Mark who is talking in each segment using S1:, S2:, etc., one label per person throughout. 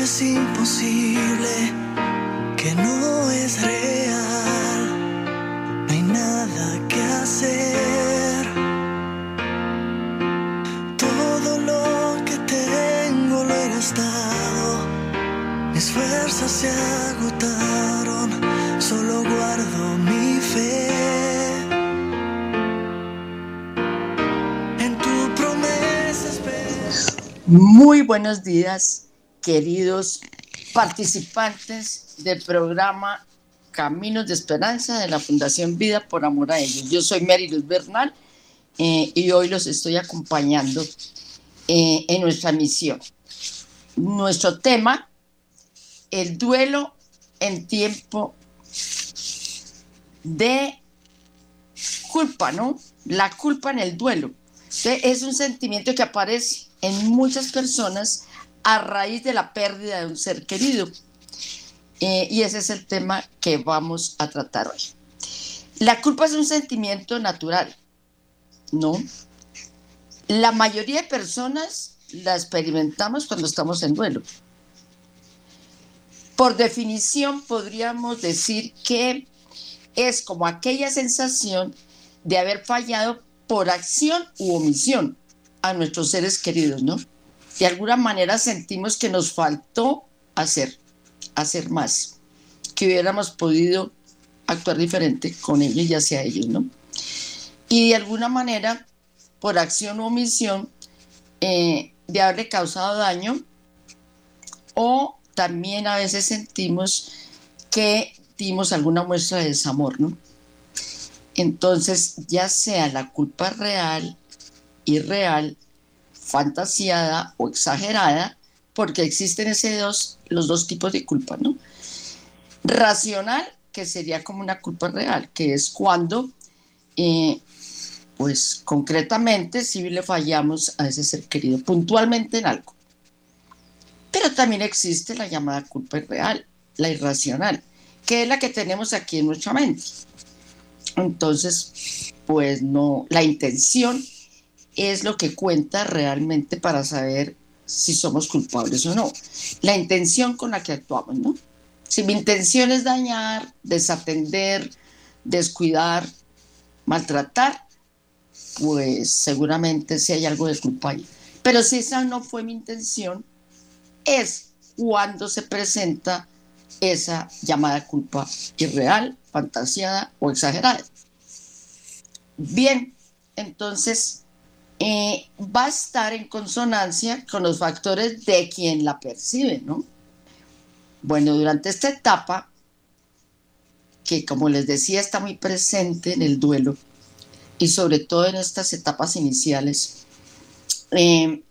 S1: Es imposible, que no es real, no hay nada que hacer. Todo lo que tengo lo he gastado, mis fuerzas se agotaron, solo guardo mi fe. En tu promesa espero.
S2: Muy buenos días, queridos participantes del programa Caminos de Esperanza de la Fundación Vida por Amor a Ellos. Yo soy Mary Luz Bernal eh, y hoy los estoy acompañando eh, en nuestra misión. Nuestro tema, el duelo en tiempo de culpa, ¿no? La culpa en el duelo. Es un sentimiento que aparece en muchas personas a raíz de la pérdida de un ser querido. Eh, y ese es el tema que vamos a tratar hoy. La culpa es un sentimiento natural, ¿no? La mayoría de personas la experimentamos cuando estamos en duelo. Por definición, podríamos decir que es como aquella sensación de haber fallado por acción u omisión a nuestros seres queridos, ¿no? De alguna manera sentimos que nos faltó hacer, hacer más, que hubiéramos podido actuar diferente con ellos y hacia ellos, ¿no? Y de alguna manera, por acción u omisión, eh, de haberle causado daño, o también a veces sentimos que dimos alguna muestra de desamor, ¿no? Entonces, ya sea la culpa real, irreal, fantasiada o exagerada, porque existen ese dos, los dos tipos de culpa, ¿no? Racional, que sería como una culpa real, que es cuando, eh, pues concretamente, si le fallamos a ese ser querido, puntualmente en algo. Pero también existe la llamada culpa irreal, la irracional, que es la que tenemos aquí en nuestra mente. Entonces, pues no, la intención es lo que cuenta realmente para saber si somos culpables o no. La intención con la que actuamos, ¿no? Si mi intención es dañar, desatender, descuidar, maltratar, pues seguramente si hay algo de culpa ahí. Pero si esa no fue mi intención, es cuando se presenta esa llamada culpa irreal, fantasiada o exagerada. Bien, entonces eh, va a estar en consonancia con los factores de quien la percibe, ¿no? Bueno, durante esta etapa, que como les decía está muy presente en el duelo y sobre todo en estas etapas iniciales, eh,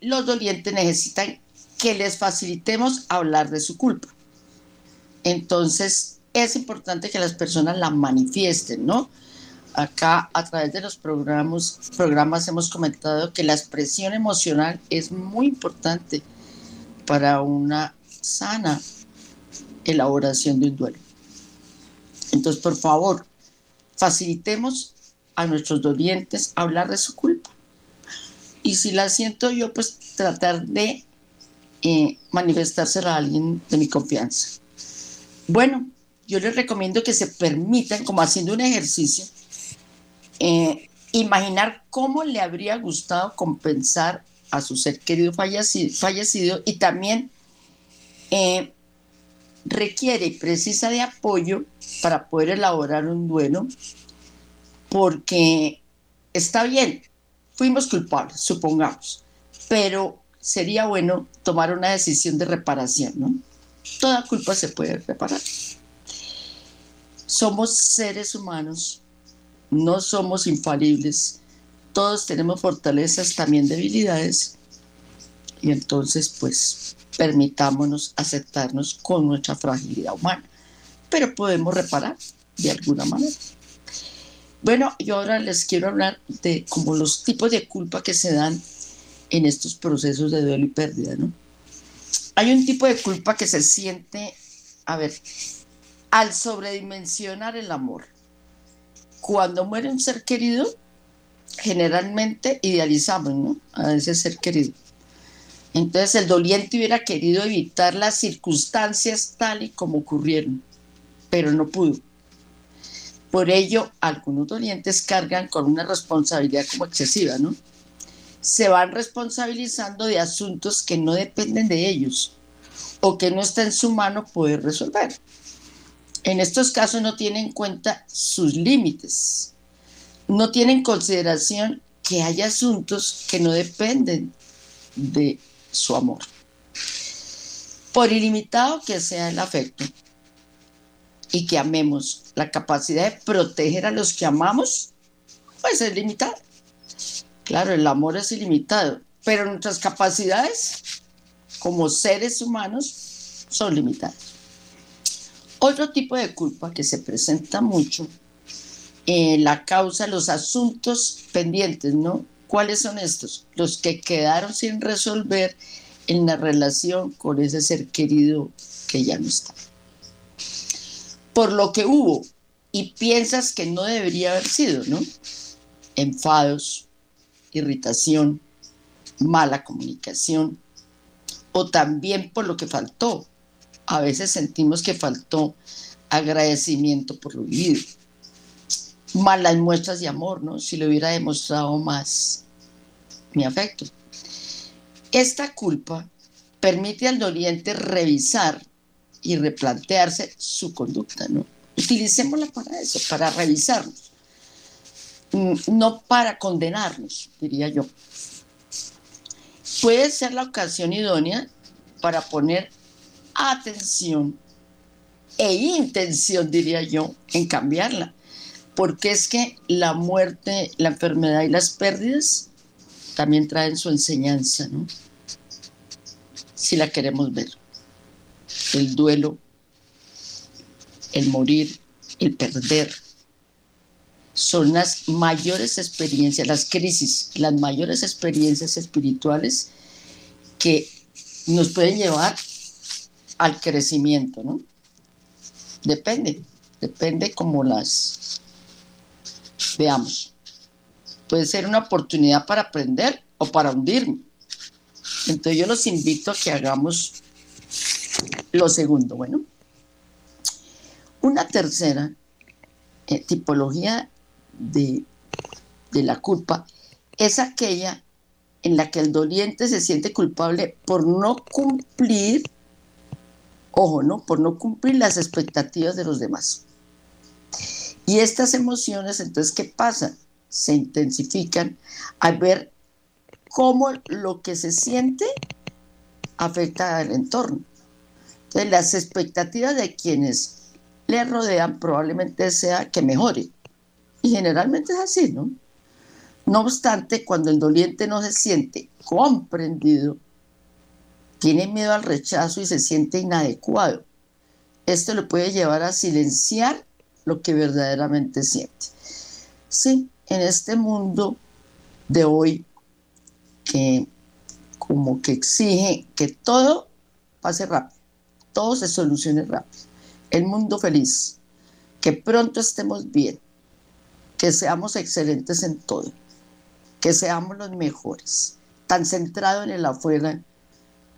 S2: los dolientes necesitan que les facilitemos hablar de su culpa. Entonces, es importante que las personas la manifiesten, ¿no? Acá a través de los programas, programas hemos comentado que la expresión emocional es muy importante para una sana elaboración de un duelo. Entonces, por favor, facilitemos a nuestros dolientes hablar de su culpa. Y si la siento yo, pues tratar de eh, manifestársela a alguien de mi confianza. Bueno, yo les recomiendo que se permitan, como haciendo un ejercicio, eh, imaginar cómo le habría gustado compensar a su ser querido fallecido, y también eh, requiere y precisa de apoyo para poder elaborar un duelo, porque está bien, fuimos culpables, supongamos, pero sería bueno tomar una decisión de reparación, ¿no? Toda culpa se puede reparar. Somos seres humanos, no somos infalibles, todos tenemos fortalezas, también debilidades, y entonces pues permitámonos aceptarnos con nuestra fragilidad humana, pero podemos reparar de alguna manera. Bueno, yo ahora les quiero hablar de como los tipos de culpa que se dan en estos procesos de duelo y pérdida, ¿no? Hay un tipo de culpa que se siente, a ver, al sobredimensionar el amor. Cuando muere un ser querido, generalmente idealizamos. A ese ser querido. Entonces el doliente hubiera querido evitar las circunstancias tal y como ocurrieron, pero no pudo. Por ello, algunos dolientes cargan con una responsabilidad como excesiva, ¿no? Se van responsabilizando de asuntos que no dependen de ellos o que no está en su mano poder resolver. En estos casos no tienen en cuenta sus límites, no tienen en consideración que hay asuntos que no dependen de su amor. Por ilimitado que sea el afecto y que amemos, la capacidad de proteger a los que amamos, pues es limitada. Claro, el amor es ilimitado, pero nuestras capacidades como seres humanos son limitadas. Otro tipo de culpa que se presenta mucho en la causa, los asuntos pendientes, ¿no? ¿Cuáles son estos? Los que quedaron sin resolver en la relación con ese ser querido que ya no está. Por lo que hubo y piensas que no debería haber sido, ¿no? Enfados, irritación, mala comunicación, o también por lo que faltó. A veces sentimos que faltó agradecimiento por lo vivido malas muestras de amor, ¿no? Si le hubiera demostrado más mi afecto. Esta culpa permite al doliente revisar y replantearse su conducta, ¿no? Utilicémosla para eso, para revisarnos, mm, no para condenarnos, diría yo. Puede ser la ocasión idónea para poner atención e intención, diría yo, en cambiarla porque es que la muerte, la enfermedad y las pérdidas también traen su enseñanza, ¿no? Si la queremos ver. El duelo, el morir, el perder, son las mayores experiencias, las crisis, las mayores experiencias espirituales que nos pueden llevar al crecimiento, ¿no? Depende, depende como las Veamos. Puede ser una oportunidad para aprender o para hundirme. Entonces yo los invito a que hagamos lo segundo. Bueno, una tercera eh, tipología de, de la culpa es aquella en la que el doliente se siente culpable por no cumplir, ojo, ¿no? Por no cumplir las expectativas de los demás. Y estas emociones, entonces, ¿qué pasa? Se intensifican al ver cómo lo que se siente afecta al entorno. Entonces, las expectativas de quienes le rodean probablemente sea que mejore. Y generalmente es así, ¿no? No obstante, cuando el doliente no se siente comprendido, tiene miedo al rechazo y se siente inadecuado. Esto le puede llevar a silenciar lo que verdaderamente siente. Sí, en este mundo de hoy que como que exige que todo pase rápido, todo se solucione rápido. El mundo feliz, que pronto estemos bien, que seamos excelentes en todo, que seamos los mejores, tan centrado en el afuera,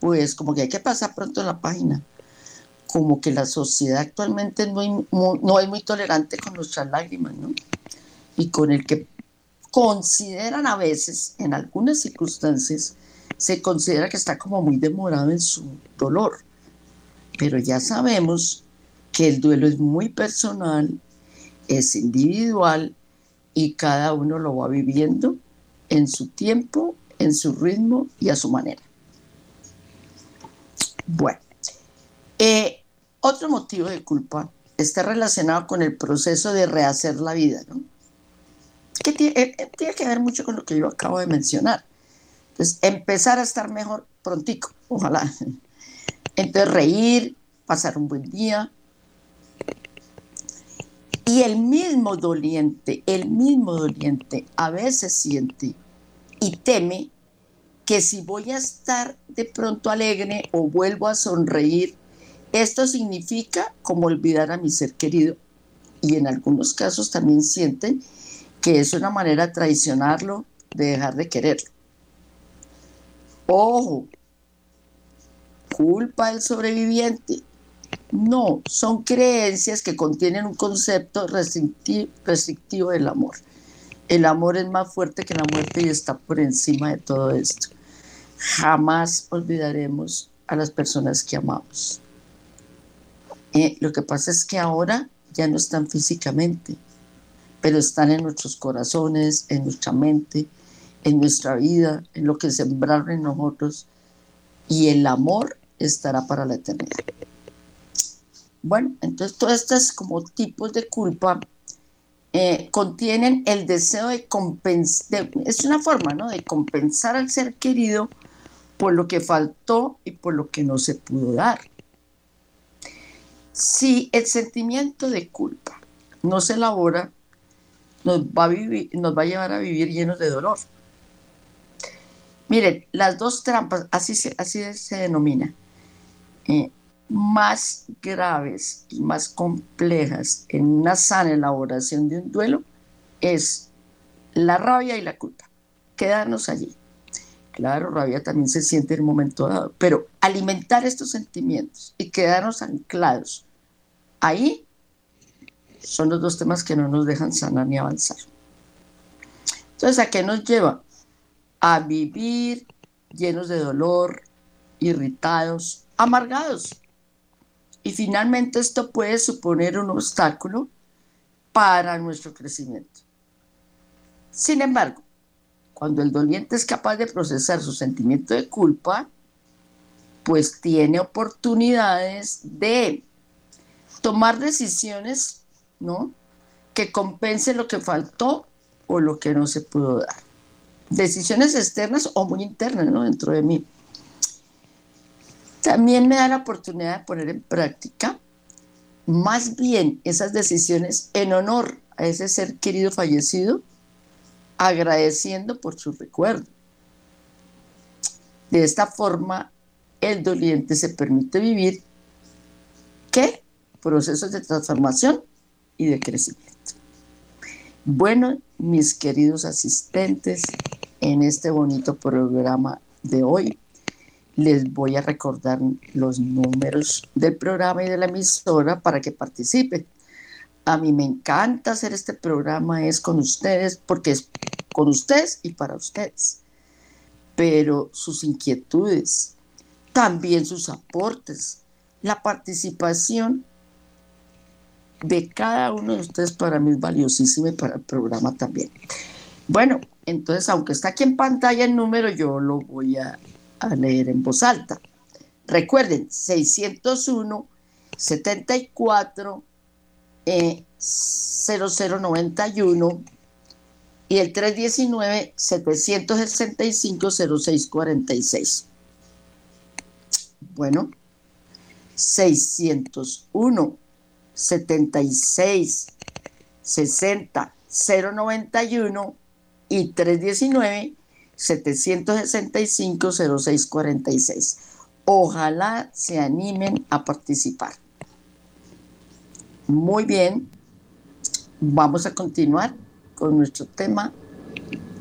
S2: pues como que hay que pasar pronto la página como que la sociedad actualmente no, no es muy tolerante con nuestras lágrimas, ¿no? Y con el que consideran a veces, en algunas circunstancias, se considera que está como muy demorado en su dolor. Pero ya sabemos que el duelo es muy personal, es individual y cada uno lo va viviendo en su tiempo, en su ritmo y a su manera. Bueno, eh, otro motivo de culpa está relacionado con el proceso de rehacer la vida, ¿no? Que tiene, eh, eh, tiene, que ver mucho con lo que yo acabo de mencionar. Entonces, empezar a estar mejor prontico, ojalá. Entonces, reír, pasar un buen día. Y el mismo doliente, el mismo doliente a veces siente y teme que si voy a estar de pronto alegre o vuelvo a sonreír esto significa como olvidar a mi ser querido y en algunos casos también sienten que es una manera de traicionarlo, de dejar de quererlo. Ojo, culpa del sobreviviente. No, son creencias que contienen un concepto restrictivo, del amor. El amor es más fuerte que la muerte y está por encima de todo esto. Jamás olvidaremos a las personas que amamos. Eh, lo que pasa es que ahora ya no están físicamente, pero están en nuestros corazones, en nuestra mente, en nuestra vida, en lo que sembraron en nosotros, y el amor estará para la eternidad. Bueno, entonces todas estas como tipos de culpa eh, contienen el deseo de compensar, es una forma, ¿no? De compensar al ser querido por lo que faltó y por lo que no se pudo dar. Si el sentimiento de culpa no se elabora, nos va a, llevar a vivir llenos de dolor. Miren, las dos trampas, así se, así se denomina, eh, más graves y más complejas en una sana elaboración de un duelo es la rabia y la culpa. Quedarnos allí. Claro, rabia también se siente en un momento dado, pero alimentar estos sentimientos y quedarnos anclados ahí son los dos temas que no nos dejan sanar ni avanzar. Entonces, ¿a qué nos lleva? A vivir llenos de dolor, irritados, amargados. Y finalmente esto puede suponer un obstáculo para nuestro crecimiento. Sin embargo, cuando el doliente es capaz de procesar su sentimiento de culpa, pues tiene oportunidades de tomar decisiones, ¿no? Que compensen lo que faltó o lo que no se pudo dar. Decisiones externas o muy internas, ¿no? Dentro de mí. También me da la oportunidad de poner en práctica más bien esas decisiones en honor a ese ser querido fallecido, agradeciendo por su recuerdo. De esta forma, el doliente se permite vivir ¿qué? procesos de transformación y de crecimiento. Bueno, mis queridos asistentes, en este bonito programa de hoy, les voy a recordar los números del programa y de la emisora para que participen. A mí me encanta hacer este programa, es con ustedes, porque es con ustedes y para ustedes. Pero sus inquietudes, también sus aportes, la participación de cada uno de ustedes para mí es valiosísimo y para el programa también. Bueno, entonces, aunque está aquí en pantalla el número, yo lo voy a, leer en voz alta. Recuerden, 601 74 0091 y el 319 765 0646. Bueno, 601 76 60 091 y 319 765 0646. Ojalá se animen a participar. Muy bien, vamos a continuar con nuestro tema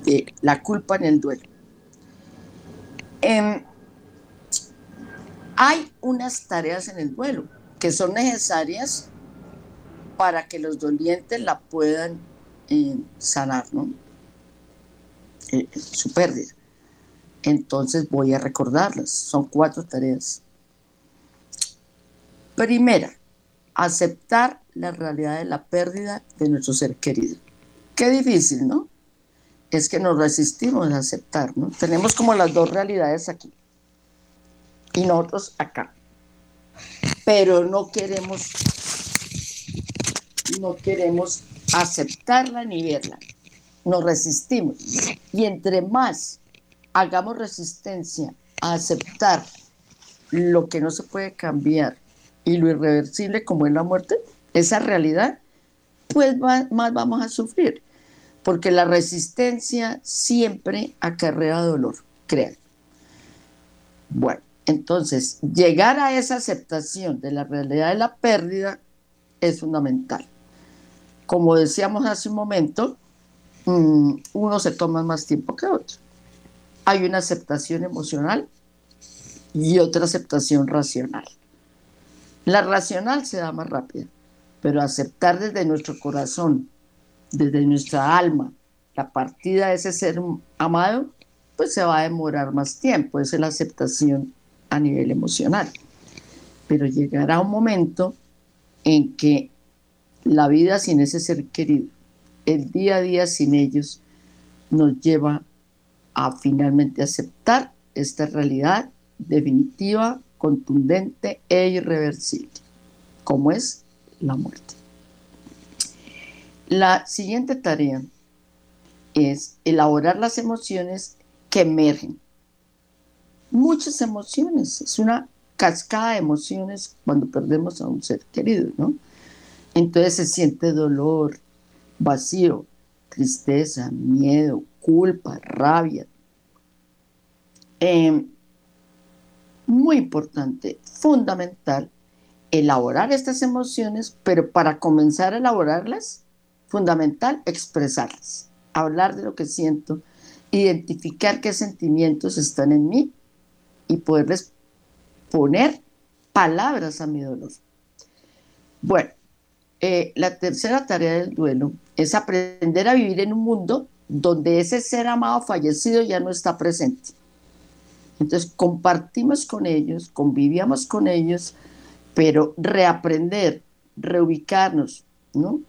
S2: de la culpa en el duelo. Em, hay unas tareas en el duelo que son necesarias para que los dolientes la puedan eh, sanar, ¿no? Eh, su pérdida. Entonces voy a recordarlas. Son cuatro tareas. Primera, aceptar la realidad de la pérdida de nuestro ser querido. Qué difícil, ¿no? Es que nos resistimos a aceptar, ¿no? Tenemos como las dos realidades aquí y nosotros acá. Pero no queremos no queremos aceptarla ni verla. Nos resistimos. Y entre más hagamos resistencia a aceptar lo que no se puede cambiar y lo irreversible como es la muerte, esa realidad, pues más, vamos a sufrir. Porque la resistencia siempre acarrea dolor, crean. Bueno, entonces, llegar a esa aceptación de la realidad de la pérdida es fundamental como decíamos hace un momento, mm, uno se toma más tiempo que otro. Hay una aceptación emocional y otra aceptación racional. La racional se da más rápida, pero aceptar desde nuestro corazón, desde nuestra alma, la partida de ese ser amado, pues se va a demorar más tiempo, es la aceptación a nivel emocional. Pero llegará un momento en que la vida sin ese ser querido, el día a día sin ellos, nos lleva a finalmente aceptar esta realidad definitiva, contundente e irreversible, como es la muerte. La siguiente tarea es elaborar las emociones que emergen. Muchas emociones, es una cascada de emociones cuando perdemos a un ser querido, ¿no? Entonces se siente dolor, vacío, tristeza, miedo, culpa, rabia. Em, muy importante, fundamental, elaborar estas emociones, pero para comenzar a elaborarlas, fundamental expresarlas, hablar de lo que siento, identificar qué sentimientos están en mí y poderles poner palabras a mi dolor. Bueno, eh, la tercera tarea del duelo es aprender a vivir en un mundo donde ese ser amado fallecido ya no está presente. Entonces compartimos con ellos, convivíamos con ellos, pero reaprender, reubicarnos, ¿no?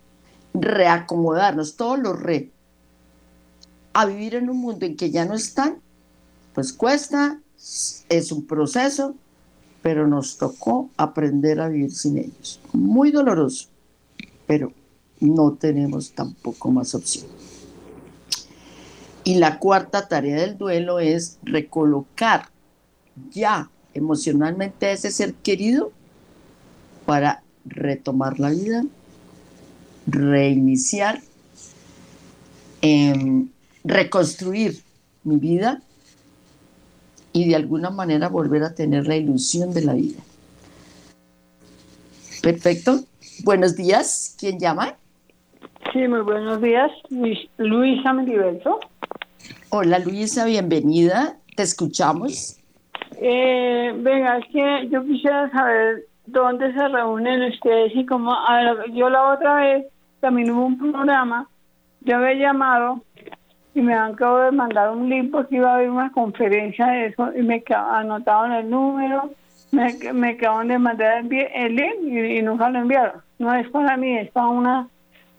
S2: Reacomodarnos, todos los re, a vivir en un mundo en que ya no están, pues cuesta, es un proceso, pero nos tocó aprender a vivir sin ellos. Muy doloroso, pero no tenemos tampoco más opción. Y la cuarta tarea del duelo es recolocar ya emocionalmente a ese ser querido para retomar la vida, reiniciar, em, reconstruir mi vida y de alguna manera volver a tener la ilusión de la vida. Perfecto. Buenos días. ¿Quién llama?
S3: Sí, muy buenos días. Luisa Meliverso.
S2: Hola Luisa, bienvenida. Te escuchamos.
S3: Eh, venga, es que yo quisiera saber dónde se reúnen ustedes y cómo. yo la otra vez también hubo un programa. Yo había llamado y me han acabado de mandar un link porque iba a haber una conferencia de eso y me anotaron el número, me, me acaban de mandar el, link y, nunca lo enviaron. No es para mí, es para una,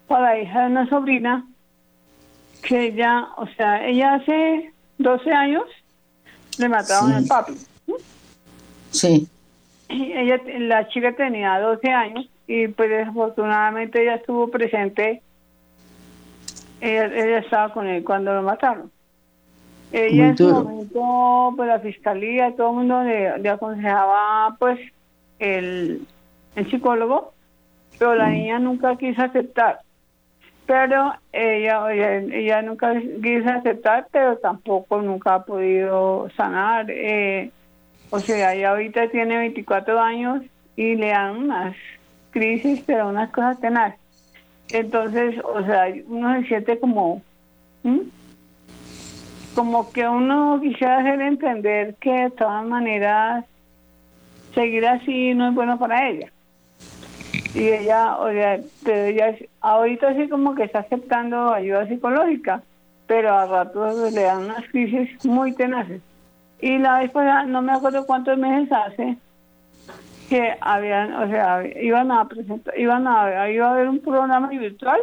S3: para la hija de una sobrina que ella, o sea, ella hace 12 años le mataron al papi.
S2: Sí.
S3: Y ella, la chica tenía 12 años y pues desafortunadamente ella estuvo presente ella, estaba con él cuando lo mataron. Ella en su momento, pues la fiscalía, todo el mundo le, aconsejaba, pues, el, el, psicólogo, pero la mm. niña nunca quiso aceptar. Pero ella, ella, nunca quiso aceptar, pero tampoco nunca ha podido sanar. Eh, o sea, ella ahorita tiene 24 años y le dan unas crisis, pero unas cosas tenaces. Entonces, o sea, uno se siente como, como que uno quisiera hacer entender que de todas maneras seguir así no es bueno para ella. Y ella, o sea, pero ella ahorita sí como que está aceptando ayuda psicológica, pero a ratos le dan unas crisis muy tenaces. Y la vez no me acuerdo cuántos meses hace, que habían, o sea, iban a presentar, iban a, iba a haber un programa virtual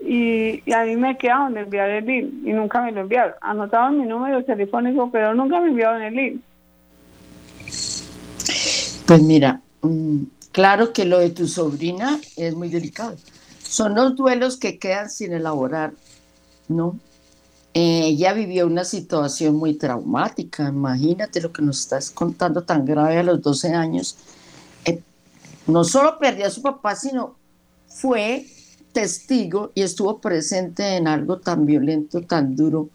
S3: y, a mí me quedaron de enviar el link y nunca me lo enviaron. Anotaban mi número telefónico, pero nunca me enviaron el link.
S2: Pues mira, mm, claro que lo de tu sobrina es muy delicado. Son los duelos que quedan sin elaborar, ¿no? Eh, ella vivió una situación muy traumática, imagínate lo que nos estás contando tan grave a los 12 años no solo perdió a su papá, sino fue testigo y estuvo presente en algo tan violento, tan duro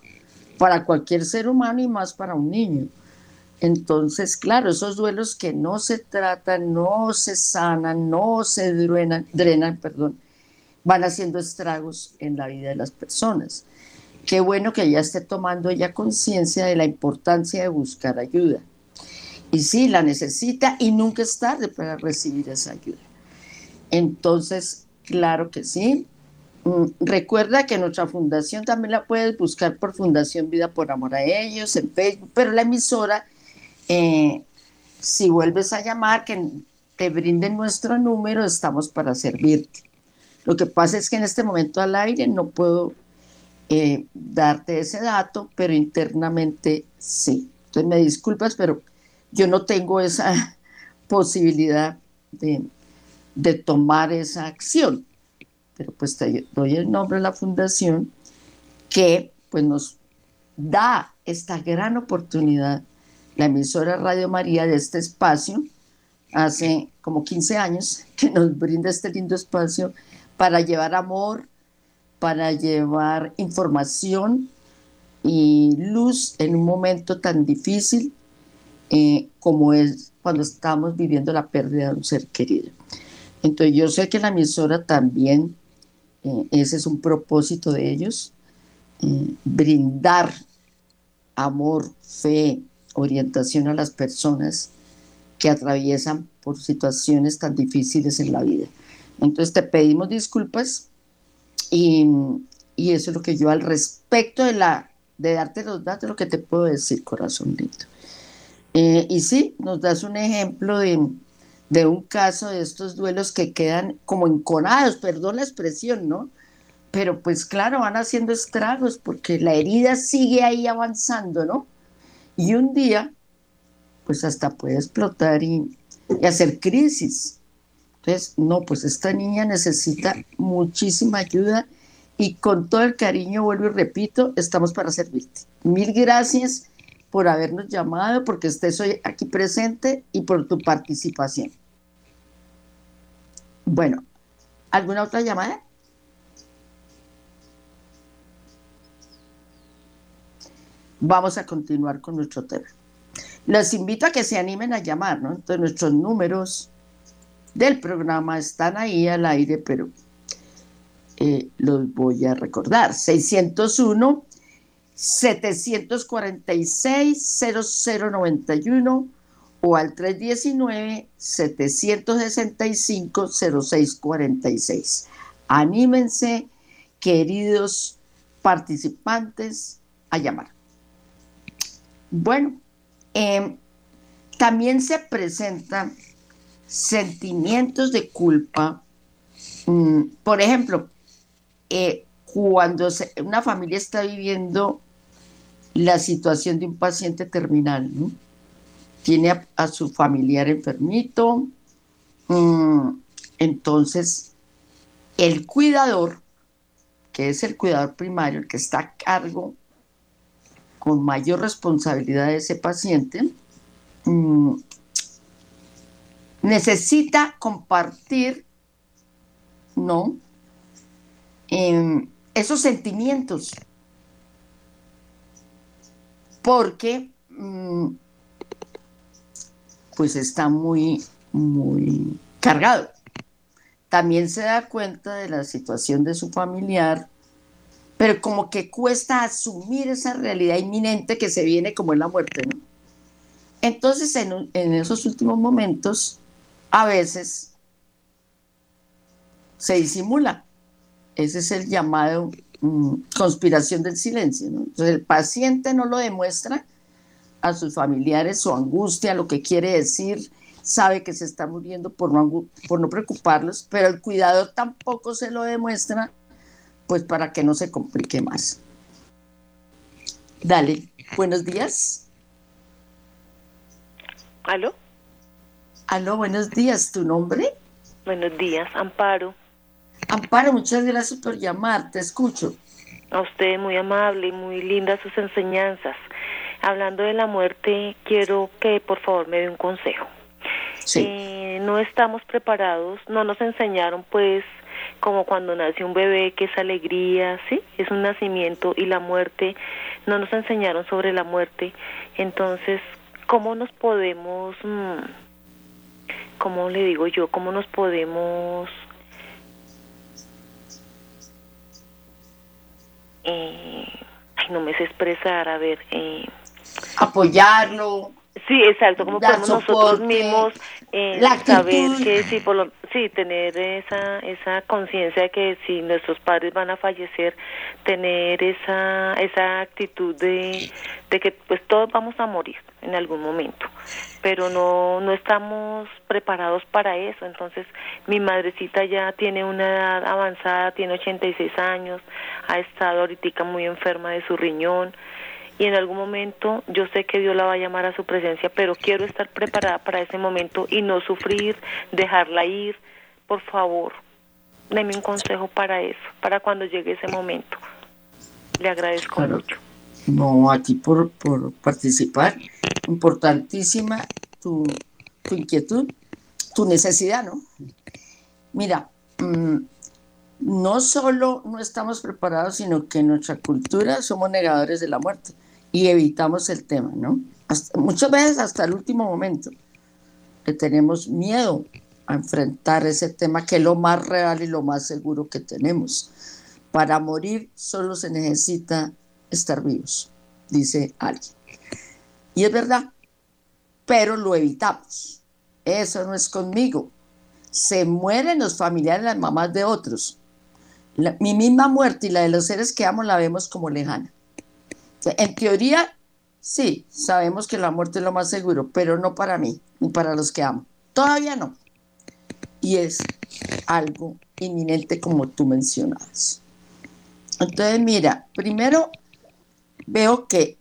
S2: para cualquier ser humano y más para un niño. Entonces, claro, esos duelos que no se tratan, no se sanan, no se drenan, drenan, perdón, van haciendo estragos en la vida de las personas. Qué bueno que ella esté tomando ya conciencia de la importancia de buscar ayuda. Y sí, la necesita y nunca es tarde para recibir esa ayuda. Entonces, claro que sí. Mm, recuerda que nuestra fundación también la puedes buscar por Fundación Vida por Amor a Ellos en Facebook, pero la emisora, eh, si vuelves a llamar, que te brinden nuestro número, estamos para servirte. Lo que pasa es que en este momento al aire no puedo eh, darte ese dato, pero internamente sí. Entonces me disculpas, pero yo no tengo esa posibilidad de, de tomar esa acción. Pero pues te doy el nombre de la fundación que pues nos da esta gran oportunidad, la emisora Radio María de este espacio, hace como 15 años que nos brinda este lindo espacio para llevar amor, para llevar información y luz en un momento tan difícil eh, como es cuando estamos viviendo la pérdida de un ser querido. Entonces yo sé que la emisora también, eh, ese es un propósito de ellos, eh, brindar amor, fe, orientación a las personas que atraviesan por situaciones tan difíciles en la vida. Entonces te pedimos disculpas y, y eso es lo que yo al respecto de, la, de darte los datos, lo que te puedo decir, corazón lindo. Eh, y sí, nos das un ejemplo de, de un caso de estos duelos que quedan como enconados, perdón la expresión, ¿no? Pero pues claro, van haciendo estragos porque la herida sigue ahí avanzando, ¿no? Y un día, pues hasta puede explotar y, y hacer crisis. Entonces, no, pues esta niña necesita muchísima ayuda y con todo el cariño, vuelvo y repito, estamos para servirte. Mil gracias por habernos llamado, porque estés hoy aquí presente y por tu participación. Bueno, ¿alguna otra llamada? Vamos a continuar con nuestro tema. Les invito a que se animen a llamar, ¿no? Entonces nuestros números del programa están ahí al aire, pero eh, los voy a recordar. 601 746 0091 o al 319 765 0646. Anímense, queridos participantes, a llamar. Bueno, em, también se presentan sentimientos de culpa. Mm, por ejemplo, eh, cuando una familia está viviendo la situación de un paciente terminal, tiene a, su familiar enfermito, mm, entonces el cuidador, que es el cuidador primario, el que está a cargo con mayor responsabilidad de ese paciente, mm, necesita compartir, ¿no? Em, esos sentimientos. Porque, mm, pues está muy, muy cargado. También se da cuenta de la situación de su familiar, pero como que cuesta asumir esa realidad inminente que se viene como es la muerte. Entonces, en, en esos últimos momentos, a veces se disimula. Ese es el llamado conspiración del silencio. Entonces el paciente no lo demuestra a sus familiares su angustia, lo que quiere decir, sabe que se está muriendo por no, por no preocuparlos, pero el cuidador tampoco se lo demuestra, pues para que no se complique más. Dale, buenos días.
S4: ¿Aló?
S2: Aló, buenos días. ¿Tu nombre?
S4: Buenos días, Amparo.
S2: Amparo, muchas gracias por llamar. Te escucho.
S4: A usted muy amable y muy lindas sus enseñanzas. Hablando de la muerte, quiero que por favor me dé un consejo.
S2: Sí.
S4: Eh, no estamos preparados, no nos enseñaron pues como cuando nace un bebé que es alegría, sí, es un nacimiento y la muerte, no nos enseñaron sobre la muerte. Entonces, ¿cómo nos podemos mm, ¿cómo le digo yo? ¿Cómo nos podemos eh, ay, no me sé expresar, a ver, eh,
S2: Apoyarlo,
S4: Sí, exacto, como podemos nosotros mismos eh, saber que sí, por lo, sí, tener esa esa conciencia de que si nuestros padres van a fallecer, tener esa esa actitud de, de que pues todos vamos a morir en algún momento, pero no no estamos preparados para eso, entonces mi madrecita ya tiene una edad avanzada, tiene 86 años, ha estado ahorita muy enferma de su riñón, y en algún momento yo sé que Dios la va a llamar a su presencia, pero quiero estar preparada para ese momento y no sufrir, dejarla ir. Por favor, deme un consejo para eso, para cuando llegue ese momento. Le agradezco mucho.
S2: No, a ti por, por participar. Importantísima tu, tu inquietud, tu necesidad, ¿no? Mira, mm, no solo no estamos preparados, sino que en nuestra cultura somos negadores de la muerte y evitamos el tema, ¿no? muchas veces hasta el último momento que tenemos miedo a enfrentar ese tema que es lo más real y lo más seguro que tenemos. Para morir solo se necesita estar vivos, dice alguien. Y es verdad, pero lo evitamos. Eso no es conmigo. Se mueren los familiares, las mamás de otros. mi misma muerte y la de los seres que amo la vemos como lejana. En teoría, sí, sabemos que la muerte es lo más seguro, pero no para mí ni para los que amo. Todavía no. Y es algo inminente como tú mencionabas. Entonces, mira, primero veo que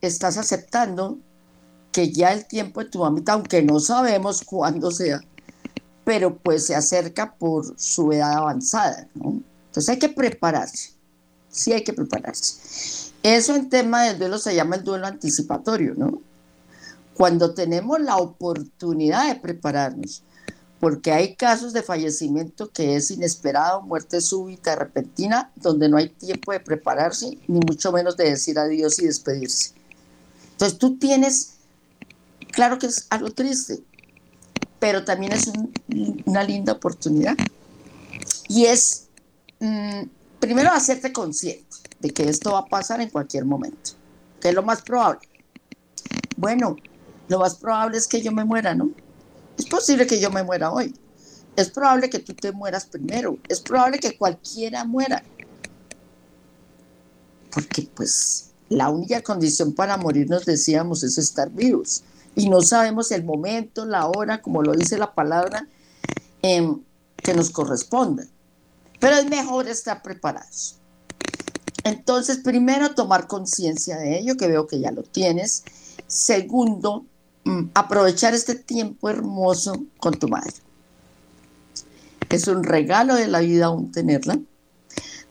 S2: estás aceptando que ya el tiempo de tu mamita, aunque no sabemos cuándo sea, pero pues se acerca por su edad avanzada. Entonces hay que prepararse, sí hay que prepararse. Eso en tema del duelo se llama el duelo anticipatorio, ¿no? Cuando tenemos la oportunidad de prepararnos, porque hay casos de fallecimiento que es inesperado, muerte súbita, repentina, donde no hay tiempo de prepararse, ni mucho menos de decir adiós y despedirse. Entonces tú tienes, claro que es algo triste, pero también es una linda oportunidad. Y es, mm, primero, hacerte consciente que esto va a pasar en cualquier momento. ¿Qué es lo más probable? Bueno, lo más probable es que yo me muera, ¿no? Es posible que yo me muera hoy. Es probable que tú te mueras primero. Es probable que cualquiera muera. Porque pues la única condición para morir, nos decíamos, es estar vivos. Y no sabemos el momento, la hora, como lo dice la palabra, em, que nos corresponda. Pero es mejor estar preparados. Entonces, primero, tomar conciencia de ello, que veo que ya lo tienes. Segundo, mm, aprovechar este tiempo hermoso con tu madre. Es un regalo de la vida aún tenerla.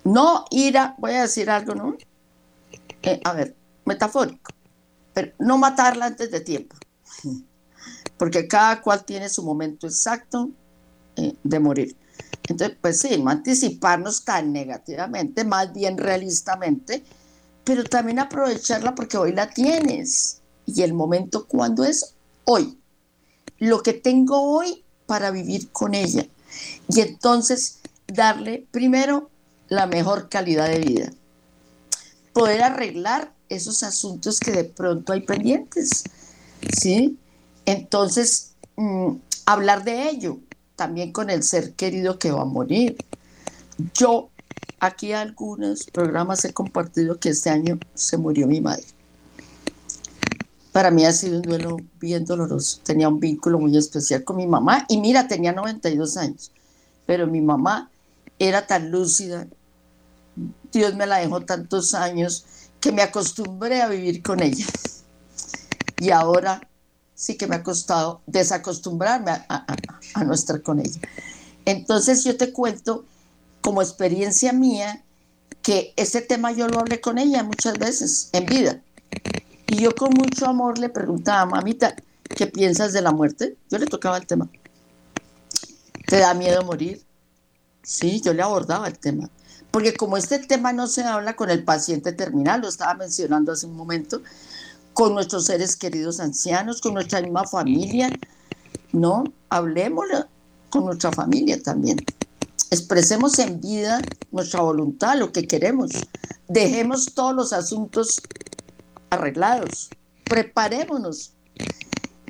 S2: No ir a, voy a decir algo, ¿no? Eh, a ver, metafórico, pero no matarla antes de tiempo, porque cada cual tiene su momento exacto eh, de morir. Entonces, pues sí, no anticiparnos tan negativamente, más bien realistamente, pero también aprovecharla porque hoy la tienes. Y el momento cuando es hoy. Lo que tengo hoy para vivir con ella. Y entonces darle primero la mejor calidad de vida. Poder arreglar esos asuntos que de pronto hay pendientes. ¿Sí? Entonces, mm, hablar de ello, también con el ser querido que va a morir. Yo aquí algunos programas he compartido que este año se murió mi madre. Para mí ha sido un duelo bien doloroso. Tenía un vínculo muy especial con mi mamá y mira, tenía 92 años, pero mi mamá era tan lúcida. Dios me la dejó tantos años que me acostumbré a vivir con ella. Y ahora sí que me ha costado desacostumbrarme a, no estar con ella. Entonces yo te cuento como experiencia mía que ese tema yo lo hablé con ella muchas veces en vida. Y yo con mucho amor le preguntaba, mamita, ¿qué piensas de la muerte? Yo le tocaba el tema. ¿Te da miedo morir? Sí, yo le abordaba el tema. Porque como este tema no se habla con el paciente terminal, lo estaba mencionando hace un momento, con nuestros seres queridos ancianos, con nuestra misma familia, ¿no? Hablemoslo con nuestra familia también. Expresemos en vida nuestra voluntad, lo que queremos. Dejemos todos los asuntos arreglados. Preparémonos.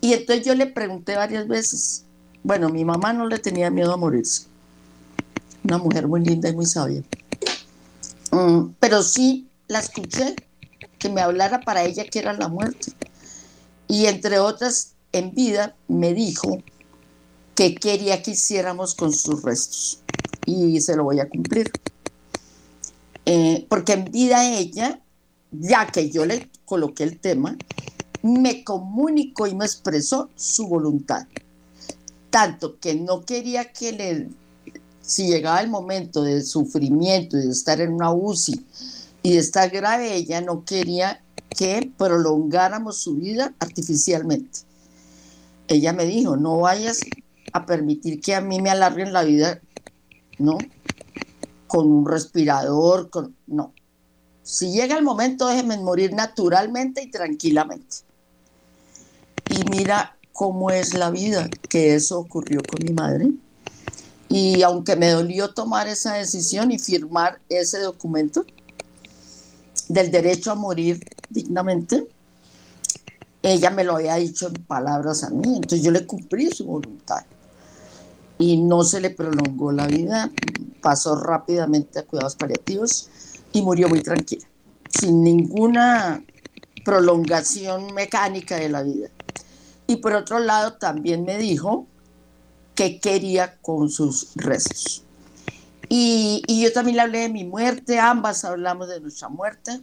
S2: Y entonces yo le pregunté varias veces. Bueno, mi mamá no le tenía miedo a morirse. Una mujer muy linda y muy sabia. Mm, pero sí la escuché, que me hablara para ella que era la muerte. Y entre otras, en vida me dijo que quería que hiciéramos con sus restos. Y se lo voy a cumplir. Eh, porque en vida ella, ya que yo le coloqué el tema, me comunicó y me expresó su voluntad. Tanto que no quería que le, si llegaba el momento de sufrimiento y de estar en una UCI y estar grave, ella no quería que prolongáramos su vida artificialmente. Ella me dijo, no vayas a permitir que a mí me alarguen la vida, ¿no? Con un respirador, con... No. Si llega el momento, déjenme morir naturalmente y tranquilamente. Y mira cómo es la vida, que eso ocurrió con mi madre. Y aunque me dolió tomar esa decisión y firmar ese documento del derecho a morir dignamente, ella me lo había dicho en palabras a mí, entonces yo le cumplí su voluntad. Y no se le prolongó la vida, pasó rápidamente a cuidados paliativos y murió muy tranquila, sin ninguna prolongación mecánica de la vida. Y por otro lado, también me dijo que quería con sus restos. Y, yo también le hablé de mi muerte, ambas hablamos de nuestra muerte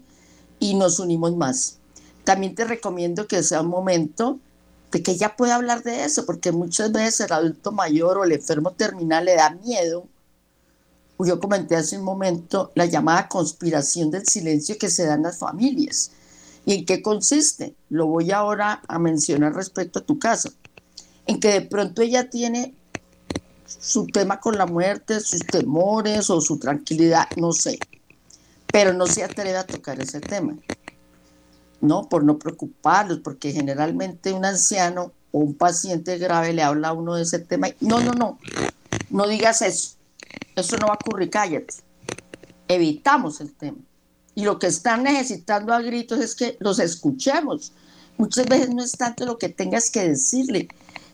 S2: y nos unimos más. También te recomiendo que sea un momento de que ella pueda hablar de eso, porque muchas veces el adulto mayor o el enfermo terminal le da miedo. Yo comenté hace un momento la llamada conspiración del silencio que se da en las familias. ¿Y en qué consiste? Lo voy ahora a mencionar respecto a tu caso. En que de pronto ella tiene su tema con la muerte, sus temores o su tranquilidad, no sé, pero no se atreve a tocar ese tema, ¿no? Por no preocuparlos, porque generalmente un anciano o un paciente grave le habla a uno de ese tema. no, no, no, no digas eso, eso no va a ocurrir, cállate. Evitamos el tema. Y lo que están necesitando a gritos es que los escuchemos. Muchas veces no es tanto lo que tengas que decirle,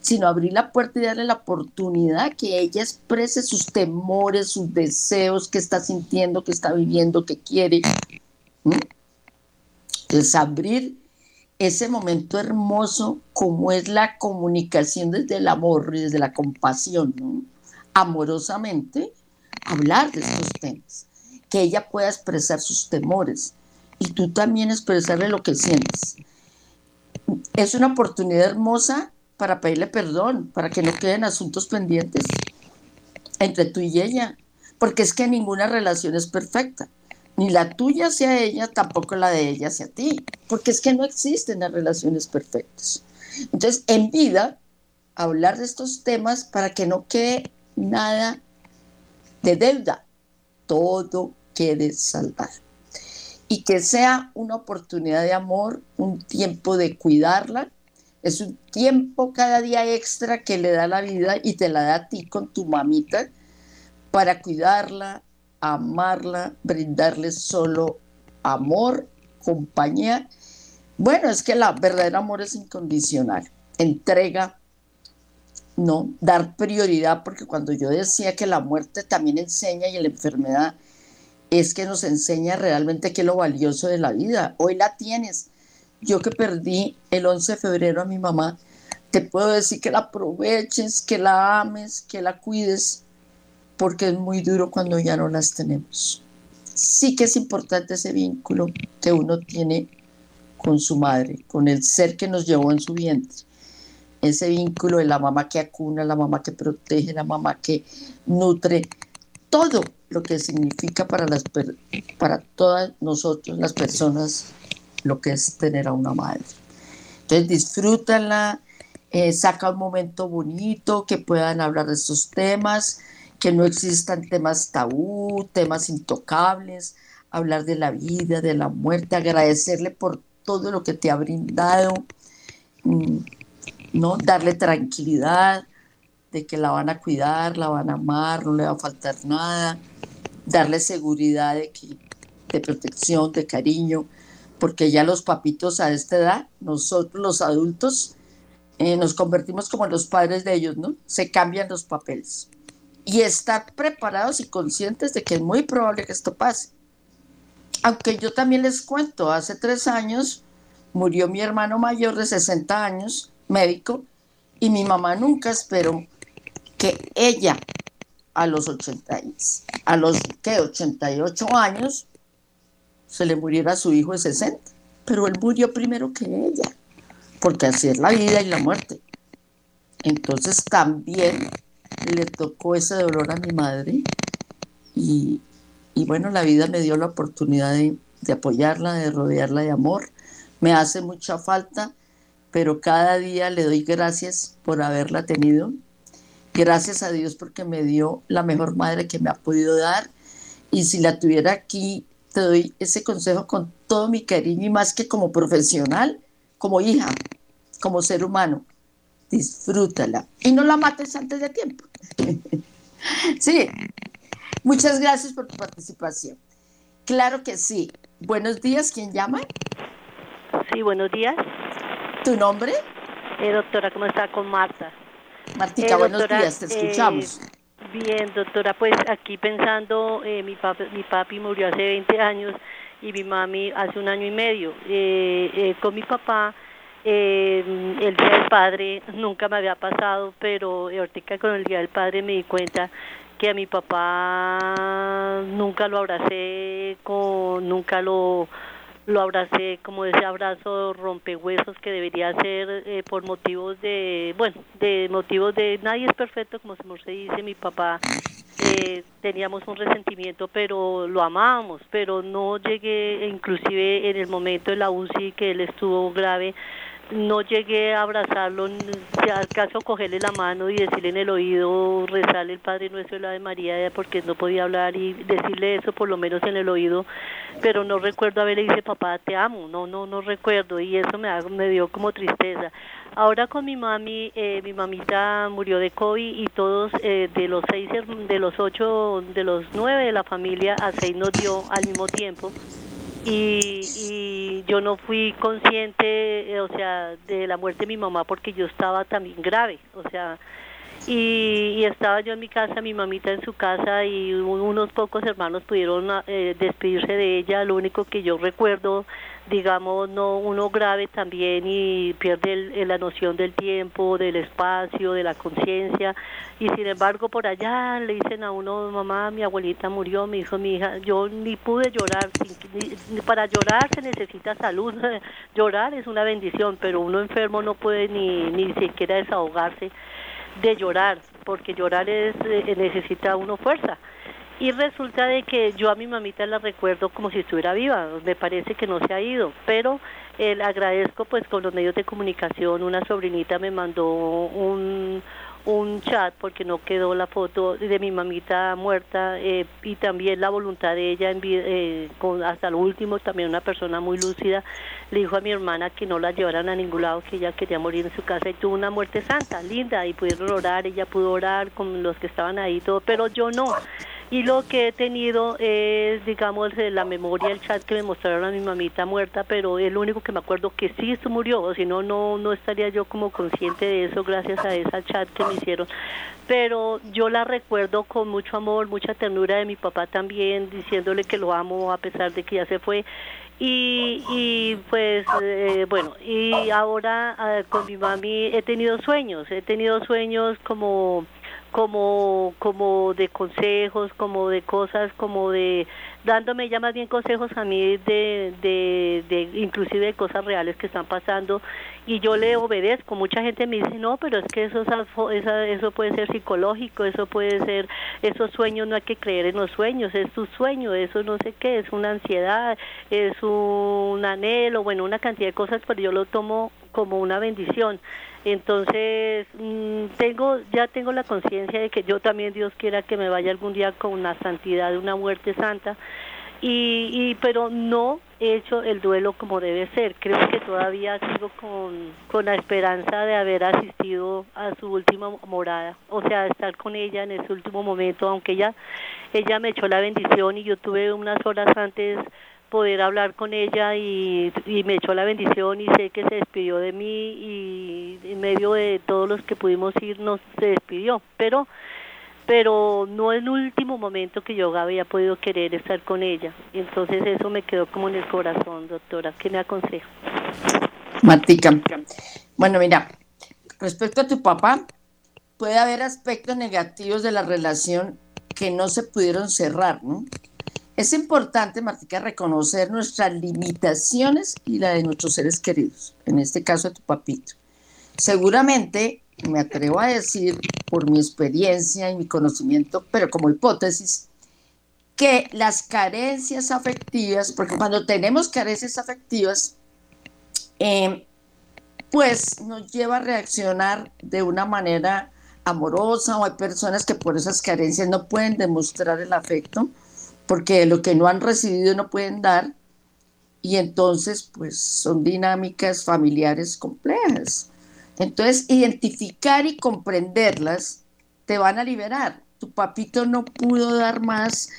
S2: sino abrir la puerta y darle la oportunidad que ella exprese sus temores, sus deseos, que está sintiendo, que está viviendo, que quiere. Es abrir ese momento hermoso como es la comunicación desde el amor y desde la compasión, amorosamente, hablar de estos temas que ella pueda expresar sus temores y tú también expresarle lo que sientes. Es una oportunidad hermosa para pedirle perdón, para que no queden asuntos pendientes entre tú y ella, porque es que ninguna relación es perfecta, ni la tuya hacia ella, tampoco la de ella hacia ti, porque es que no existen las relaciones perfectas. Entonces, en vida, hablar de estos temas para que no quede nada de deuda, todo quede saldado. Y que sea una oportunidad de amor, un tiempo de cuidarla. Es un tiempo cada día extra que le da la vida y te la da a ti con tu mamita para cuidarla, amarla, brindarle solo amor, compañía. Bueno, es que la verdadera amor es incondicional. Entrega, no, dar prioridad, porque cuando yo decía que la muerte también enseña y la enfermedad es que nos enseña realmente qué es lo valioso de la vida. Hoy la tienes. Yo que perdí el 11 de febrero a mi mamá, te puedo decir que la aproveches, que la ames, que la cuides, porque es muy duro cuando ya no las tenemos. Sí que es importante ese vínculo que uno tiene con su madre, con el ser que nos llevó en su vientre. Ese vínculo de la mamá que acuna, la mamá que protege, la mamá que nutre, todo lo que significa para, las, para todas nosotros, las personas, lo que es tener a una madre. Entonces disfrútala, eh, saca un momento bonito, que puedan hablar de estos temas, que no existan temas tabú, temas intocables, hablar de la vida, de la muerte, agradecerle por todo lo que te ha brindado, mm, ¿no? darle tranquilidad, de que la van a cuidar, la van a amar, no le va a faltar nada, darle seguridad de, que, de protección, de cariño, porque ya los papitos a esta edad, nosotros los adultos, eh, nos convertimos como los padres de ellos, ¿no? Se cambian los papeles. Y estar preparados y conscientes de que es muy probable que esto pase. Aunque yo también les cuento, hace tres años murió mi hermano mayor de 60 años, médico, y mi mamá nunca esperó que ella a los 80, a los ¿qué? 88 años se le muriera su hijo de 60, pero él murió primero que ella, porque así es la vida y la muerte. Entonces también le tocó ese dolor a mi madre y, bueno, la vida me dio la oportunidad de, de apoyarla, de rodearla de amor. Me hace mucha falta, pero cada día le doy gracias por haberla tenido. Gracias a Dios porque me dio la mejor madre que me ha podido dar. Y si la tuviera aquí, te doy ese consejo con todo mi cariño y más que como profesional, como hija, como ser humano. Disfrútala y no la mates antes de tiempo. sí, muchas gracias por tu participación. Claro que sí. Buenos días, ¿quién llama?
S5: Sí, buenos días.
S2: ¿Tu nombre?
S5: Eh, doctora, ¿cómo está? Con Marta.
S2: Martica,
S5: Eh,
S2: buenos días, te escuchamos.
S5: eh, Bien, doctora, pues aquí pensando, eh, mi, papi, mi papi murió hace 20 años y mi mami hace un año y medio. Eh, eh, con mi papá, eh, el Día del Padre nunca me había pasado, pero ahorita con el Día del Padre me di cuenta que a mi papá nunca lo abracé, con, nunca lo lo abracé como ese abrazo rompehuesos que debería ser eh, por motivos de, bueno, de motivos de nadie es perfecto, como se dice, mi papá eh, teníamos un resentimiento, pero lo amábamos, pero no llegué, inclusive en el momento de la UCI que él estuvo grave, no llegué a abrazarlo, si al caso cogerle la mano y decirle en el oído, rezarle el Padre Nuestro y la de María, porque no podía hablar y decirle eso por lo menos en el oído, pero no recuerdo haberle dicho papá te amo, no, no, no recuerdo y eso me, me dio como tristeza. Ahora con mi mami, eh, mi mamita murió de COVID y todos eh, de los seis, de los ocho, de los nueve de la familia, a seis nos dio al mismo tiempo y, y yo no fui consciente, eh, o sea, de la muerte de mi mamá porque yo estaba también grave, o sea, y, y estaba yo en mi casa, mi mamita en su casa y un- unos pocos hermanos pudieron eh, despedirse de ella, lo único que yo recuerdo, digamos, no uno grave también y pierde el- la noción del tiempo, del espacio, de la conciencia y sin embargo por allá le dicen a uno, mamá, mi abuelita murió, mi hijo, mi hija, yo ni pude llorar, para llorar se necesita salud, llorar es una bendición, pero uno enfermo no puede ni, ni siquiera desahogarse de llorar, porque llorar es eh, necesita uno fuerza. Y resulta de que yo a mi mamita la recuerdo como si estuviera viva, me parece que no se ha ido, pero eh, agradezco pues con los medios de comunicación, una sobrinita me mandó un, un chat porque no quedó la foto de mi mamita muerta eh, y también la voluntad de ella en eh, con, hasta lo último también una persona muy lúcida le dijo a mi hermana que no la llevaran a ningún lado que ella quería morir en su casa y tuvo una muerte santa linda y pudieron orar ella pudo orar con los que estaban ahí y todo pero yo no y lo que he tenido es, digamos, la memoria, el chat que me mostraron a mi mamita muerta, pero es lo único que me acuerdo que sí murió, o si no, no, no estaría yo como consciente de eso gracias a ese chat que me hicieron. Pero yo la recuerdo con mucho amor, mucha ternura de mi papá también, diciéndole que lo amo a pesar de que ya se fue. Y, y pues eh, bueno, y ahora eh, con mi mami he tenido sueños, he tenido sueños como como como de consejos, como de cosas, como de dándome ya más bien consejos a mí de, de, de inclusive de cosas reales que están pasando y yo le obedezco. Mucha gente me dice, no, pero es que eso, es eso puede ser psicológico, eso puede ser, esos sueños no hay que creer en los sueños, es tu sueño, eso no sé qué, es una ansiedad, es un anhelo, bueno, una cantidad de cosas, pero yo lo tomo como una bendición. Entonces, mm, tengo ya tengo la conciencia de que yo también Dios quiera que me vaya algún día con una santidad de una muerte santa y, y pero no he hecho el duelo como debe ser. Creo que todavía sigo con, con la esperanza de haber asistido a su última morada, o sea, estar con ella en ese último momento, aunque ella ella me echó la bendición y yo tuve unas horas antes poder hablar con ella y, y, me echó la bendición y sé que se despidió de mí y en medio de todos los que pudimos ir nos se despidió, pero pero no en último momento que yo había podido querer estar con ella. Entonces eso me quedó como en el corazón, doctora. ¿Qué me aconseja?
S2: Matica. Bueno, mira, respecto a tu papá, puede haber aspectos negativos de la relación que no se pudieron cerrar, ¿no? Es importante, Martica, reconocer nuestras limitaciones y la de nuestros seres queridos, en este caso de tu papito. Seguramente, me atrevo a decir, por mi experiencia y mi conocimiento, pero como hipótesis, que las carencias afectivas, porque cuando tenemos carencias afectivas, eh, pues nos lleva a reaccionar de una manera amorosa o hay personas que por esas carencias no pueden demostrar el afecto porque lo que no han recibido no pueden dar y entonces pues son dinámicas familiares complejas. Entonces identificar y comprenderlas te van a liberar. Tu papito no pudo dar más,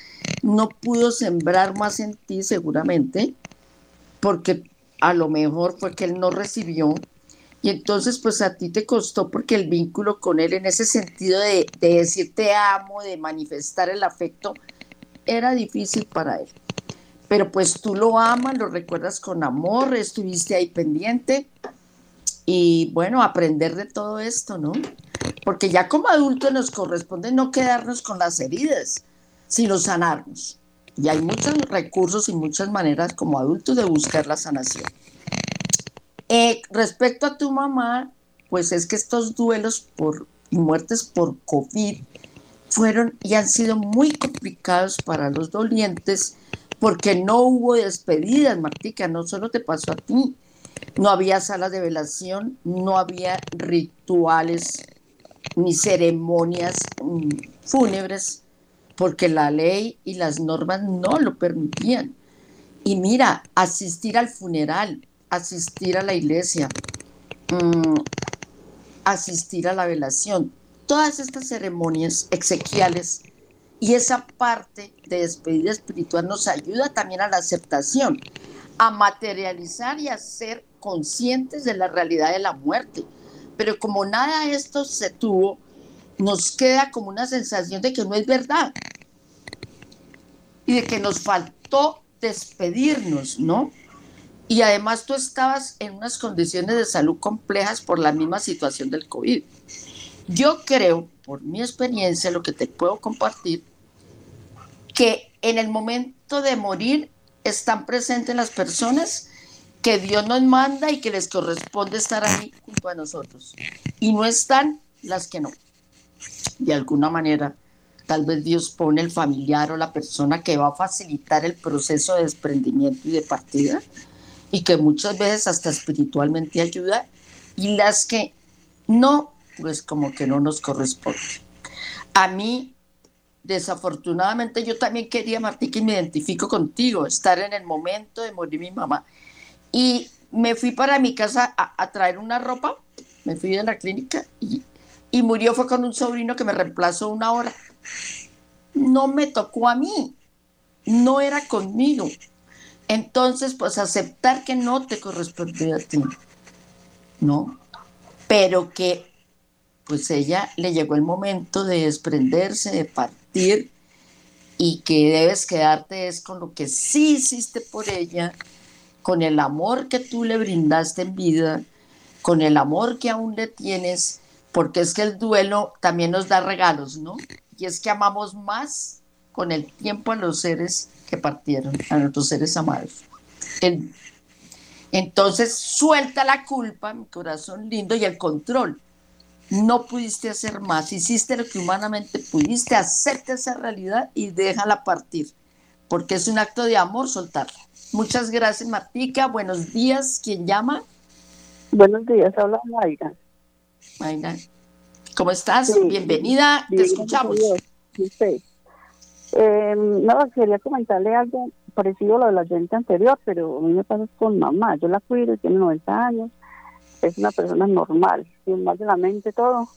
S2: no pudo sembrar más en ti seguramente, porque a lo mejor fue que él no recibió y entonces pues a ti te costó porque el vínculo con él en ese sentido de, de decir te amo, de manifestar el afecto, era difícil para él. Pero pues tú lo amas, lo recuerdas con amor, estuviste ahí pendiente y bueno, aprender de todo esto, ¿no? Porque ya como adultos nos corresponde no quedarnos con las heridas, sino sanarnos. Y hay muchos recursos y muchas maneras como adultos de buscar la sanación. Eh, respecto a tu mamá, pues es que estos duelos por muertes por COVID fueron y han sido muy complicados para los dolientes porque no hubo despedidas, Martica, no solo te pasó a ti, no había salas de velación, no había rituales ni ceremonias mm, fúnebres, porque la ley y las normas no lo permitían. Y mira, asistir al funeral, asistir a la iglesia, mm, asistir a la velación, todas estas ceremonias exequiales y esa parte de despedida espiritual nos ayuda también a la aceptación, a materializar y a ser conscientes de la realidad de la muerte. Pero como nada de esto se tuvo, nos queda como una sensación de que no es verdad y de que nos faltó despedirnos, ¿no? Y además tú estabas en unas condiciones de salud complejas por la misma situación del COVID. Yo creo, por mi experiencia, lo que te puedo compartir, que en el momento de morir están presentes las personas que Dios nos manda y que les corresponde estar ahí junto a nosotros. Y no están las que no. De alguna manera, tal vez Dios pone el familiar o la persona que va a facilitar el proceso de desprendimiento y de partida y que muchas veces hasta espiritualmente ayuda, y las que no, pues como que no nos corresponde. A mí, desafortunadamente, yo también quería, Martí, que me identifico contigo, estar en el momento de morir mi mamá. Y me fui para mi casa a, traer una ropa, me fui de la clínica y, y murió fue con un sobrino que me reemplazó una hora. No me tocó a mí, no era conmigo. Entonces, pues aceptar que no te corresponde a ti, ¿no? Pero que, pues ella le llegó el momento de desprenderse, de partir, y que debes quedarte es con lo que sí hiciste por ella, con el amor que tú le brindaste en vida, con el amor que aún le tienes, porque es que el duelo también nos da regalos, ¿no? Y es que amamos más con el tiempo a los seres que partieron, a nuestros seres amados. Entonces suelta la culpa, mi corazón lindo, y el control. No pudiste hacer más, hiciste lo que humanamente pudiste, acepta esa realidad y déjala partir, porque es un acto de amor soltarla. Muchas gracias, Martica. Buenos días. ¿Quién llama?
S6: Buenos días, habla Mayra.
S2: Mayra, ¿cómo estás? Bienvenida, te escuchamos.
S6: Eh, no, quería comentarle algo parecido a lo de la gente anterior, pero a mí me pasa con mamá. Yo la cuido, tiene 90 años, es una persona normal, normal de la mente, todo.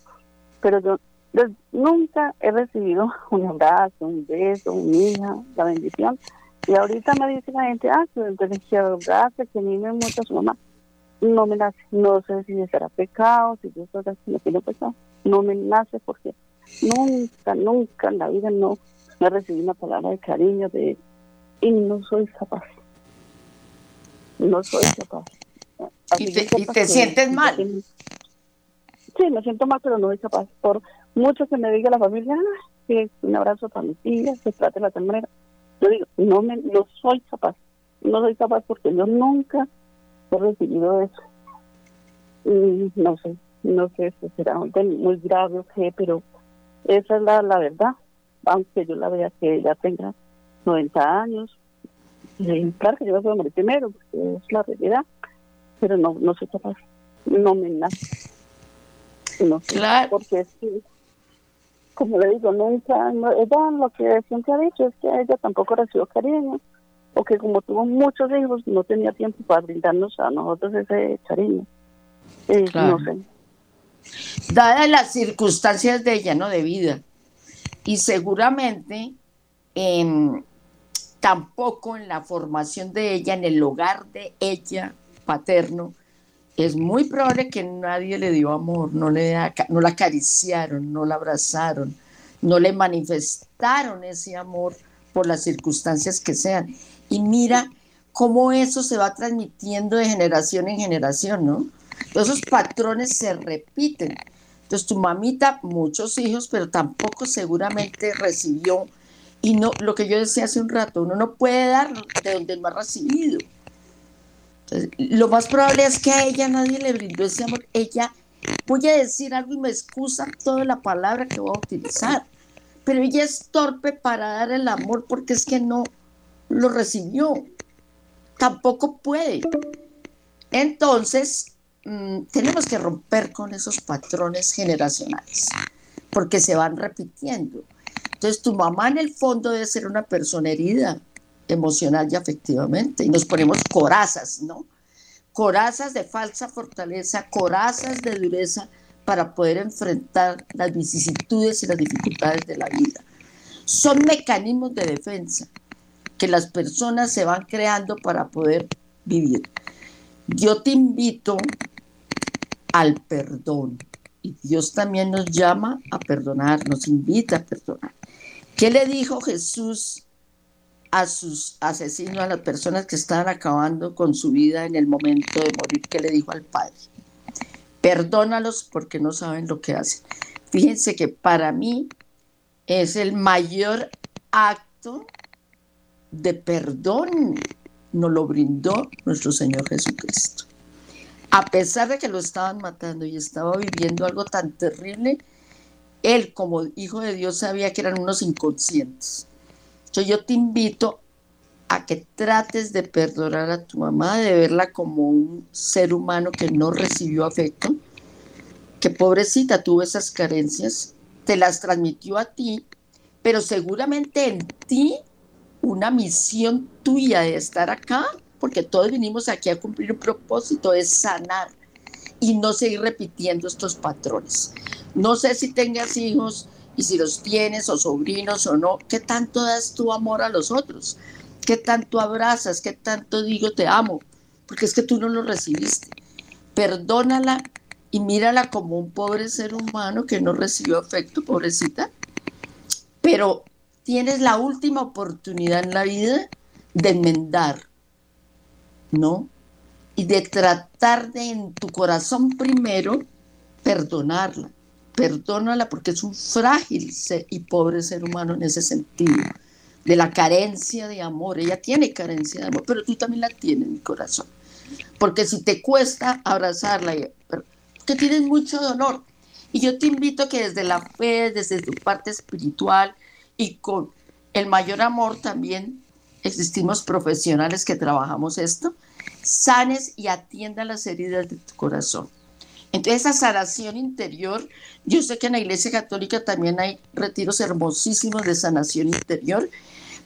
S6: Pero yo, nunca he recibido un abrazo, un beso, una hija, la bendición Y ahorita me dice la gente, ah, que entonces que abraza, que a mí me muestra su mamá. No me nace, no sé si será pecado, si yo estoy haciendo tiene pecado. No me nace porque nunca, nunca en la vida no me recibí una palabra de cariño de y no soy capaz. No soy capaz.
S2: Así ¿Y te, ¿y te sientes mal?
S6: Sí, me siento mal, pero no soy capaz. Por mucho que me diga la familia, que un abrazo para mi tía, se trate la manera. Yo digo, no, me, no soy capaz. No soy capaz porque yo nunca he recibido eso. No sé, no sé si será muy grave o qué, pero esa es la, la verdad. Aunque yo la vea que ella tenga 90 años. Claro que yo voy a morir primero, porque es la realidad. Pero no, no soy capaz. No me nace. No sé, claro. Porque sí, como le digo, nunca, ella lo que siempre ha dicho es que ella tampoco recibió cariño o que como tuvo muchos hijos no tenía tiempo para brindarnos a nosotros ese cariño. Eh, no sé.
S2: Dadas las circunstancias de ella, ¿no? De vida. Y seguramente tampoco en la formación de ella, en el hogar de ella paterno, es muy probable que nadie le dio amor, no, le, no la acariciaron, no la abrazaron, no le manifestaron ese amor por las circunstancias que sean. Y mira cómo eso se va transmitiendo de generación en generación, ¿no? esos patrones se repiten. Entonces tu mamita, muchos hijos, pero tampoco seguramente recibió. Y no, lo que yo decía hace un rato, uno no puede dar de donde no ha recibido. Lo más probable es que a ella nadie le brindó ese amor. Ella, voy a decir algo y me excusa toda la palabra que voy a utilizar, pero ella es torpe para dar el amor porque es que no, lo recibió. Tampoco puede. Entonces, mm, tenemos que romper con esos patrones generacionales, porque se van repitiendo. Entonces, tu mamá en el fondo debe ser una persona herida emocional y afectivamente, y nos ponemos corazas, ¿no? Corazas de falsa fortaleza, corazas de dureza para poder enfrentar las vicisitudes y las dificultades de la vida. Son mecanismos de defensa que las personas se van creando para poder vivir. Yo te invito al perdón y Dios también nos llama a perdonar, nos invita a perdonar. ¿Qué le dijo Jesús a sus asesinos, a las personas que estaban acabando con su vida en el momento de morir? ¿Qué le dijo al Padre? Perdónalos porque no saben lo que hacen. Fíjense que para mí es el mayor acto de perdón nos lo brindó nuestro Señor Jesucristo. A pesar de que lo estaban matando y estaba viviendo algo tan terrible, él como hijo de Dios sabía que eran unos inconscientes. Yo te invito a que trates de perdonar a tu mamá, de verla como un ser humano que no recibió afecto, que pobrecita tuvo esas carencias, te las transmitió a ti, pero seguramente en ti una misión tuya de estar acá, porque todos vinimos aquí a cumplir un propósito, es sanar y no seguir repitiendo estos patrones. No sé si tengas hijos y si los tienes o sobrinos o no, ¿qué tanto das tu amor a los otros? ¿Qué tanto abrazas? ¿Qué tanto digo te amo? Porque es que tú no lo recibiste. Perdónala y mírala como un pobre ser humano que no recibió afecto, pobrecita. Pero tienes la última oportunidad en la vida de enmendar, ¿no? Y de tratar de en tu corazón primero perdonarla. Perdónala porque es un frágil y pobre ser humano en ese sentido, de la carencia de amor. Ella tiene carencia de amor, pero tú también la tienes en mi corazón. Porque si te cuesta abrazarla, que tienes mucho dolor. Y yo te invito que desde la fe, desde tu parte espiritual, y con el mayor amor también existimos profesionales que trabajamos esto, sanes y atiendas las heridas de tu corazón. Entonces esa sanación interior, yo sé que en la Iglesia Católica también hay retiros hermosísimos de sanación interior,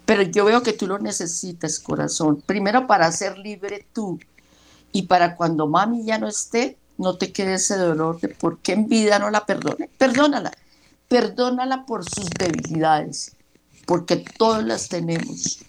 S2: pero yo veo que tú lo necesitas, corazón. Primero para ser libre tú y para cuando mami ya no esté, no te quede ese dolor de por qué en vida no la perdone. Perdónala perdónala por sus debilidades, porque todas las tenemos.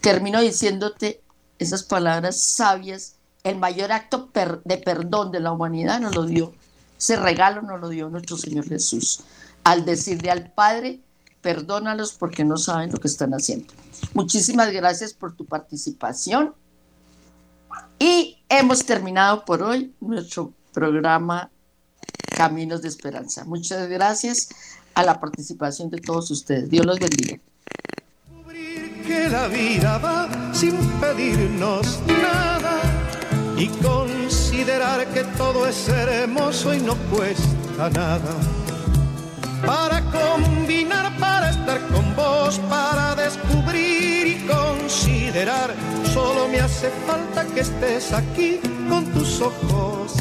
S2: termino diciéndote esas palabras sabias. El mayor acto de perdón de la humanidad nos lo dio, ese regalo nos lo dio nuestro Señor Jesús, al decirle al Padre, perdónalos porque no saben lo que están haciendo. Muchísimas gracias por tu participación. Y hemos terminado por hoy nuestro programa Caminos de Esperanza. Muchas gracias a la participación de todos ustedes. Dios los bendiga.
S1: Que la vida va sin pedirnos nada y considerar que todo es hermoso y no cuesta nada. Para combinar, para estar con vos, para descubrir y considerar, solo me hace falta que estés aquí con tus ojos